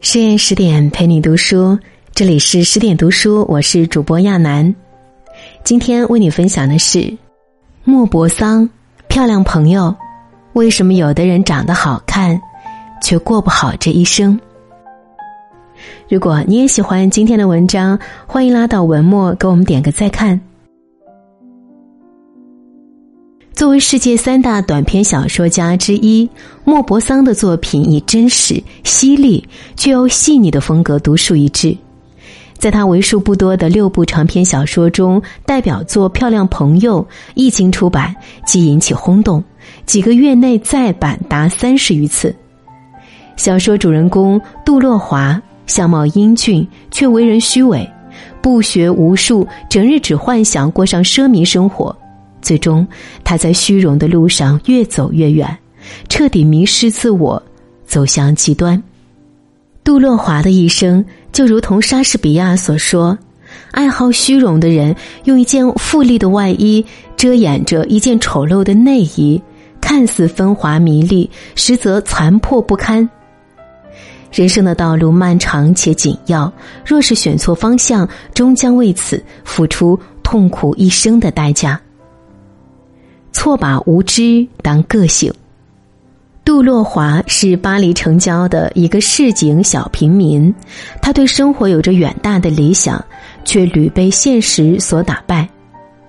深夜十点陪你读书，这里是十点读书，我是主播亚楠。今天为你分享的是莫泊桑，漂亮朋友，为什么有的人长得好看，却过不好这一生？如果你也喜欢今天的文章，欢迎拉到文末给我们点个再看。为世界三大短篇小说家之一，莫泊桑的作品以真实、犀利却又细腻的风格独树一帜。在他为数不多的六部长篇小说中，代表作《漂亮朋友》一经出版即引起轰动，几个月内再版达三十余次。小说主人公杜洛华相貌英俊，却为人虚伪，不学无术，整日只幻想过上奢靡生活。最终，他在虚荣的路上越走越远，彻底迷失自我，走向极端。杜洛华的一生就如同莎士比亚所说：“爱好虚荣的人，用一件富丽的外衣遮掩着一件丑陋的内衣，看似风华迷丽，实则残破不堪。”人生的道路漫长且紧要，若是选错方向，终将为此付出痛苦一生的代价。错把无知当个性。杜洛华是巴黎城郊的一个市井小平民，他对生活有着远大的理想，却屡被现实所打败。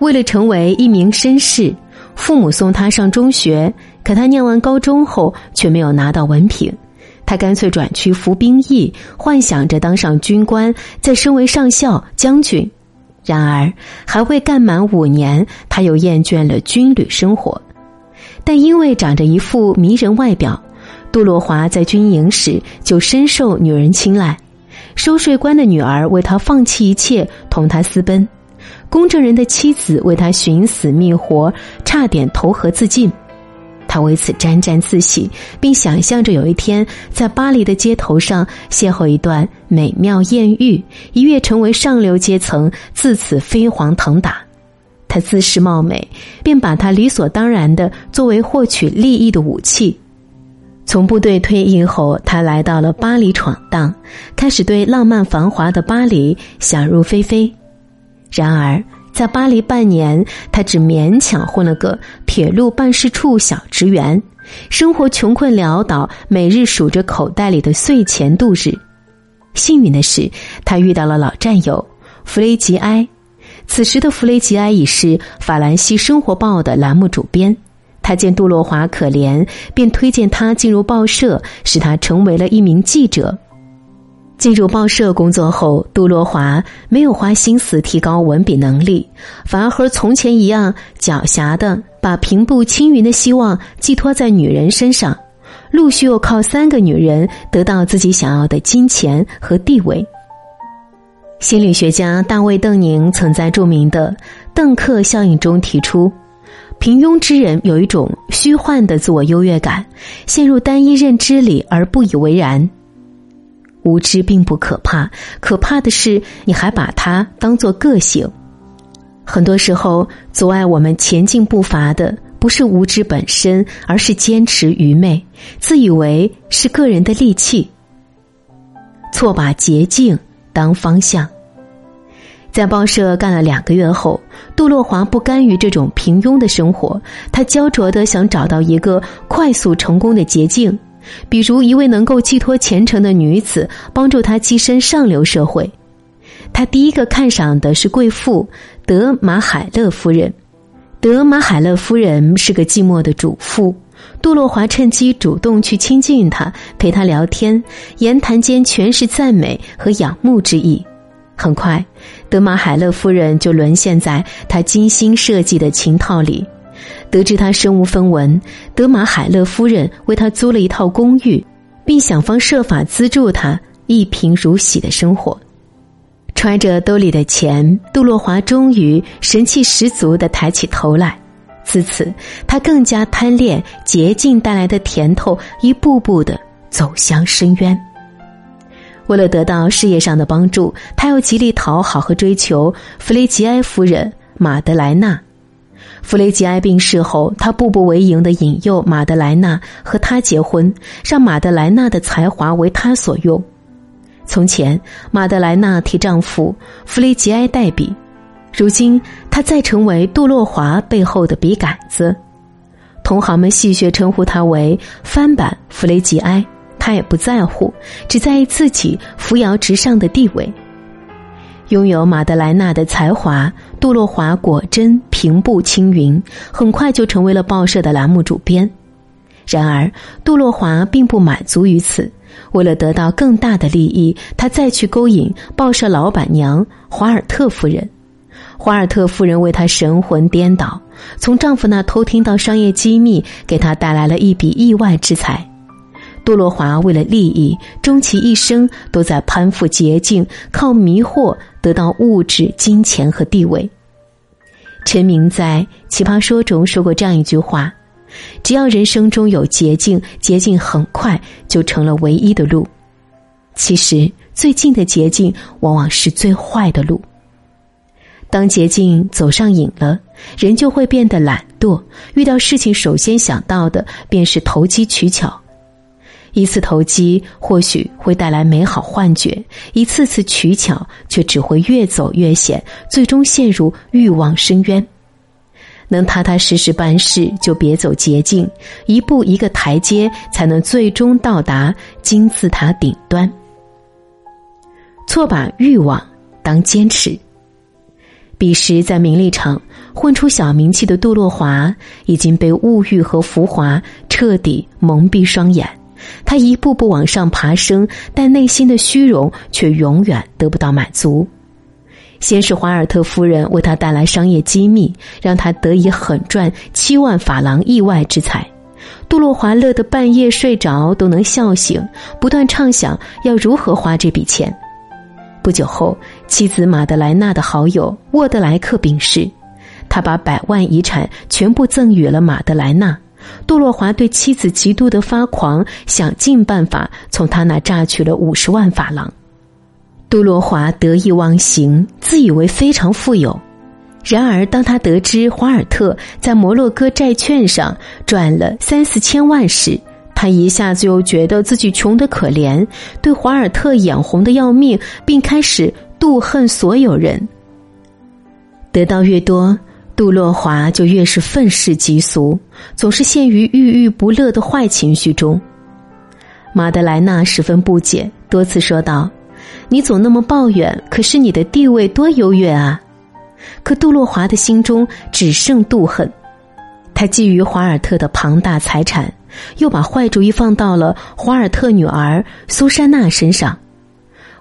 为了成为一名绅士，父母送他上中学，可他念完高中后却没有拿到文凭，他干脆转去服兵役，幻想着当上军官，再升为上校、将军。然而，还未干满五年，他又厌倦了军旅生活。但因为长着一副迷人外表，杜洛华在军营时就深受女人青睐。收税官的女儿为他放弃一切，同他私奔；公证人的妻子为他寻死觅活，差点投河自尽。他为此沾沾自喜，并想象着有一天在巴黎的街头上邂逅一段美妙艳遇，一跃成为上流阶层，自此飞黄腾达。他自恃貌美，便把他理所当然的作为获取利益的武器。从部队退役后，他来到了巴黎闯荡，开始对浪漫繁华的巴黎想入非非。然而，在巴黎半年，他只勉强混了个铁路办事处小职员，生活穷困潦倒，每日数着口袋里的碎钱度日。幸运的是，他遇到了老战友弗雷吉埃。此时的弗雷吉埃已是《法兰西生活报》的栏目主编。他见杜洛华可怜，便推荐他进入报社，使他成为了一名记者。进入报社工作后，杜洛华没有花心思提高文笔能力，反而和从前一样狡黠的把平步青云的希望寄托在女人身上，陆续又靠三个女人得到自己想要的金钱和地位。心理学家大卫·邓宁曾在著名的邓克效应中提出，平庸之人有一种虚幻的自我优越感，陷入单一认知里而不以为然。无知并不可怕，可怕的是你还把它当做个性。很多时候，阻碍我们前进步伐的不是无知本身，而是坚持愚昧，自以为是个人的利器。错把捷径当方向。在报社干了两个月后，杜洛华不甘于这种平庸的生活，他焦灼的想找到一个快速成功的捷径。比如一位能够寄托前程的女子，帮助他跻身上流社会。他第一个看上的是贵妇德马海勒夫人。德马海勒夫人是个寂寞的主妇。杜洛华趁机主动去亲近她，陪她聊天，言谈间全是赞美和仰慕之意。很快，德马海勒夫人就沦陷在他精心设计的情套里。得知他身无分文，德玛海勒夫人为他租了一套公寓，并想方设法资助他一贫如洗的生活。揣着兜里的钱，杜洛华终于神气十足的抬起头来。自此，他更加贪恋捷径带来的甜头，一步步的走向深渊。为了得到事业上的帮助，他又极力讨好和追求弗雷吉埃夫人马德莱娜。弗雷吉埃病逝后，他步步为营的引诱马德莱娜和他结婚，让马德莱娜的才华为他所用。从前，马德莱娜替丈夫弗雷吉埃代笔，如今她再成为杜洛华背后的笔杆子。同行们戏谑称呼她为“翻版弗雷吉埃”，她也不在乎，只在意自己扶摇直上的地位。拥有马德莱娜的才华，杜洛华果真平步青云，很快就成为了报社的栏目主编。然而，杜洛华并不满足于此。为了得到更大的利益，他再去勾引报社老板娘华尔特夫人。华尔特夫人为他神魂颠倒，从丈夫那偷听到商业机密，给他带来了一笔意外之财。杜洛华为了利益，终其一生都在攀附捷径，靠迷惑得到物质、金钱和地位。陈明在《奇葩说》中说过这样一句话。只要人生中有捷径，捷径很快就成了唯一的路。其实，最近的捷径往往是最坏的路。当捷径走上瘾了，人就会变得懒惰，遇到事情首先想到的便是投机取巧。一次投机或许会带来美好幻觉，一次次取巧却只会越走越险，最终陷入欲望深渊。能踏踏实实办事，就别走捷径，一步一个台阶，才能最终到达金字塔顶端。错把欲望当坚持。彼时在名利场混出小名气的杜洛华，已经被物欲和浮华彻底蒙蔽双眼。他一步步往上爬升，但内心的虚荣却永远得不到满足。先是华尔特夫人为他带来商业机密，让他得以狠赚七万法郎意外之财。杜洛华乐得半夜睡着都能笑醒，不断畅想要如何花这笔钱。不久后，妻子马德莱娜的好友沃德莱克病逝，他把百万遗产全部赠予了马德莱娜。杜洛华对妻子极度的发狂，想尽办法从他那榨取了五十万法郎。杜洛华得意忘形，自以为非常富有。然而，当他得知华尔特在摩洛哥债券上赚了三四千万时，他一下子又觉得自己穷得可怜，对华尔特眼红的要命，并开始妒恨所有人。得到越多，杜洛华就越是愤世嫉俗，总是陷于郁郁不乐的坏情绪中。马德莱娜十分不解，多次说道。你总那么抱怨，可是你的地位多优越啊！可杜洛华的心中只剩妒恨。他觊觎华尔特的庞大财产，又把坏主意放到了华尔特女儿苏珊娜身上。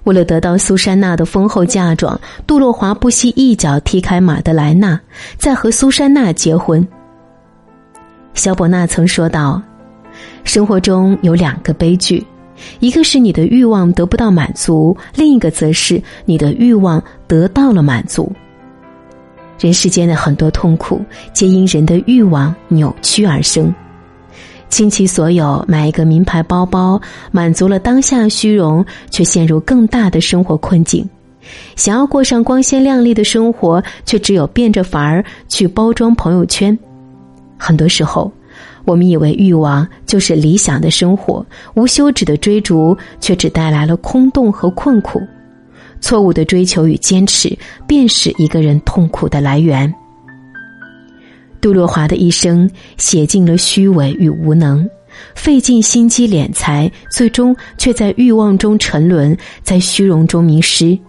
为了得到苏珊娜的丰厚嫁妆，杜洛华不惜一脚踢开马德莱娜，再和苏珊娜结婚。肖伯纳曾说道：“生活中有两个悲剧。”一个是你的欲望得不到满足，另一个则是你的欲望得到了满足。人世间的很多痛苦，皆因人的欲望扭曲而生。倾其所有买一个名牌包包，满足了当下虚荣，却陷入更大的生活困境。想要过上光鲜亮丽的生活，却只有变着法儿去包装朋友圈。很多时候。我们以为欲望就是理想的生活，无休止的追逐却只带来了空洞和困苦。错误的追求与坚持，便是一个人痛苦的来源。杜洛华的一生写尽了虚伪与无能，费尽心机敛财，最终却在欲望中沉沦，在虚荣中迷失。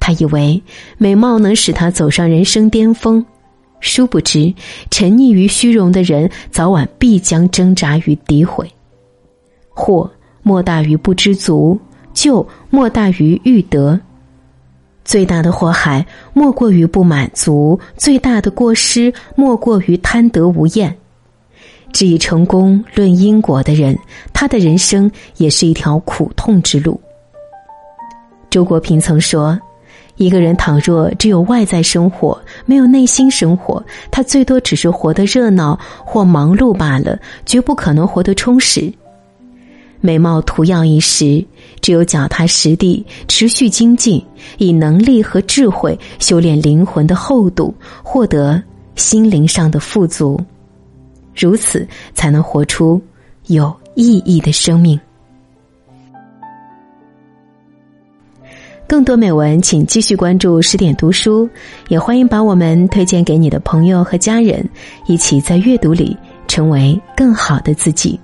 他以为美貌能使他走上人生巅峰。殊不知，沉溺于虚荣的人，早晚必将挣扎与诋毁。祸莫大于不知足，救莫大于欲得。最大的祸害莫过于不满足，最大的过失莫过于贪得无厌。只以成功论因果的人，他的人生也是一条苦痛之路。周国平曾说。一个人倘若只有外在生活，没有内心生活，他最多只是活得热闹或忙碌罢了，绝不可能活得充实。美貌图耀一时，只有脚踏实地、持续精进，以能力和智慧修炼灵魂的厚度，获得心灵上的富足，如此才能活出有意义的生命。更多美文，请继续关注十点读书，也欢迎把我们推荐给你的朋友和家人，一起在阅读里成为更好的自己。